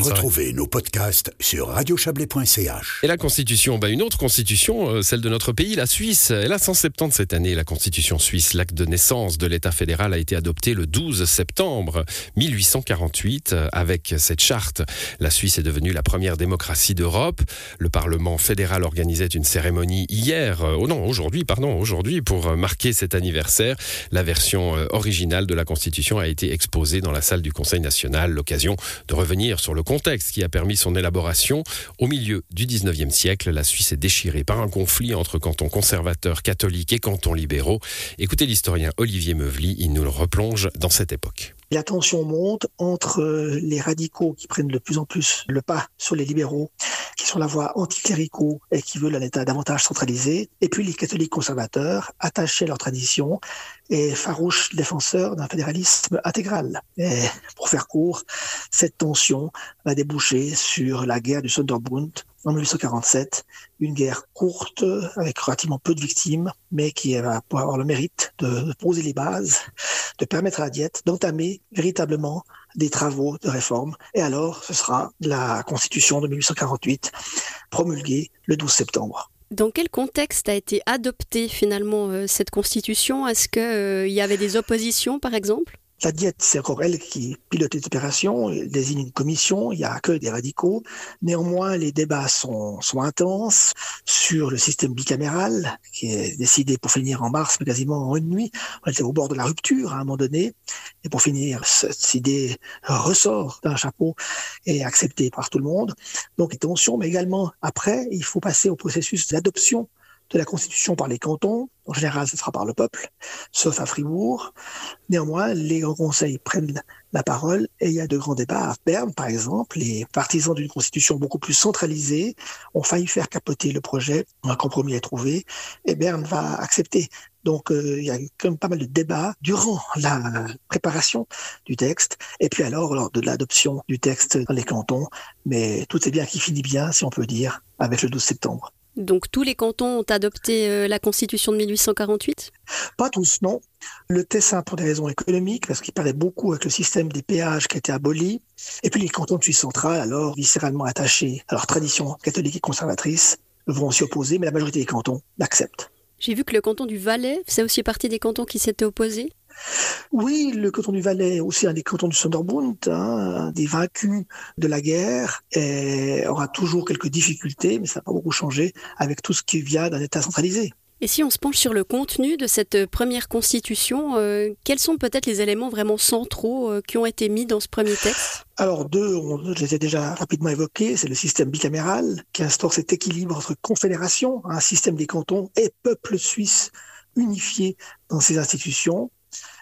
Retrouvez nos podcasts sur radiochablais.ch. Et la Constitution, bah une autre Constitution, euh, celle de notre pays, la Suisse. Elle a 170 cette année, la Constitution suisse. L'acte de naissance de l'État fédéral a été adopté le 12 septembre 1848. Avec cette charte, la Suisse est devenue la première démocratie d'Europe. Le Parlement fédéral organisait une cérémonie hier, euh, oh non, aujourd'hui, pardon, aujourd'hui, pour marquer cet anniversaire. La version euh, originale de la Constitution a été exposée dans la salle du Conseil national, l'occasion de revenir sur le contexte qui a permis son élaboration. Au milieu du 19e siècle, la Suisse est déchirée par un conflit entre cantons conservateurs, catholiques et cantons libéraux. Écoutez l'historien Olivier Meuvely, il nous le replonge dans cette époque. La tension monte entre les radicaux qui prennent de plus en plus le pas sur les libéraux, sont la voie anticléricaux et qui veulent un État davantage centralisé, et puis les catholiques conservateurs, attachés à leur tradition et farouches défenseurs d'un fédéralisme intégral. Et pour faire court, cette tension va déboucher sur la guerre du Sonderbund en 1847, une guerre courte avec relativement peu de victimes, mais qui va pouvoir avoir le mérite de poser les bases, de permettre à la diète d'entamer véritablement des travaux de réforme. Et alors, ce sera la Constitution de 1848 promulguée le 12 septembre. Dans quel contexte a été adoptée finalement euh, cette constitution? Est-ce qu'il euh, y avait des oppositions par exemple? La diète, c'est encore elle qui pilote les opérations, elle désigne une commission, il n'y a que des radicaux. Néanmoins, les débats sont, sont intenses sur le système bicaméral, qui est décidé pour finir en mars, mais quasiment en une nuit. On était au bord de la rupture à un moment donné. Et pour finir, cette idée ressort d'un chapeau et acceptée par tout le monde. Donc, tensions, mais également après, il faut passer au processus d'adoption de la Constitution par les cantons. En général, ce sera par le peuple, sauf à Fribourg. Néanmoins, les grands conseils prennent la parole et il y a de grands débats. À Berne, par exemple, les partisans d'une Constitution beaucoup plus centralisée ont failli faire capoter le projet. Un compromis est trouvé et Berne va accepter. Donc, euh, il y a quand même pas mal de débats durant la préparation du texte et puis alors lors de l'adoption du texte dans les cantons. Mais tout est bien qui finit bien, si on peut dire, avec le 12 septembre. Donc tous les cantons ont adopté euh, la Constitution de 1848 Pas tous, non. Le Tessin pour des raisons économiques, parce qu'il parlait beaucoup avec le système des péages qui a été aboli. Et puis les cantons de Suisse centrale, alors viscéralement attachés à leur tradition catholique et conservatrice, vont s'y opposer, mais la majorité des cantons l'acceptent. J'ai vu que le canton du Valais faisait aussi partie des cantons qui s'étaient opposés. Oui, le canton du Valais, aussi un des cantons du Sonderbund, hein, des vaincus de la guerre, et aura toujours quelques difficultés, mais ça n'a pas beaucoup changé avec tout ce qui vient d'un État centralisé. Et si on se penche sur le contenu de cette première constitution, euh, quels sont peut-être les éléments vraiment centraux euh, qui ont été mis dans ce premier texte? Alors deux, on, je les ai déjà rapidement évoqués, c'est le système bicaméral qui instaure cet équilibre entre confédération, un système des cantons et peuple suisse unifié dans ses institutions,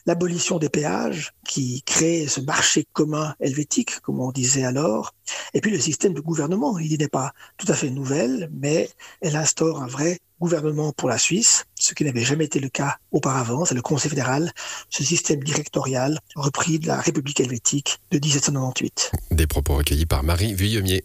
l'abolition des péages qui crée ce marché commun helvétique, comme on disait alors, et puis le système de gouvernement. Il n'est pas tout à fait nouvelle, mais elle instaure un vrai gouvernement pour la Suisse, ce qui n'avait jamais été le cas auparavant. C'est le Conseil fédéral, ce système directorial repris de la République helvétique de 1798. Des propos recueillis par Marie Vuillemier.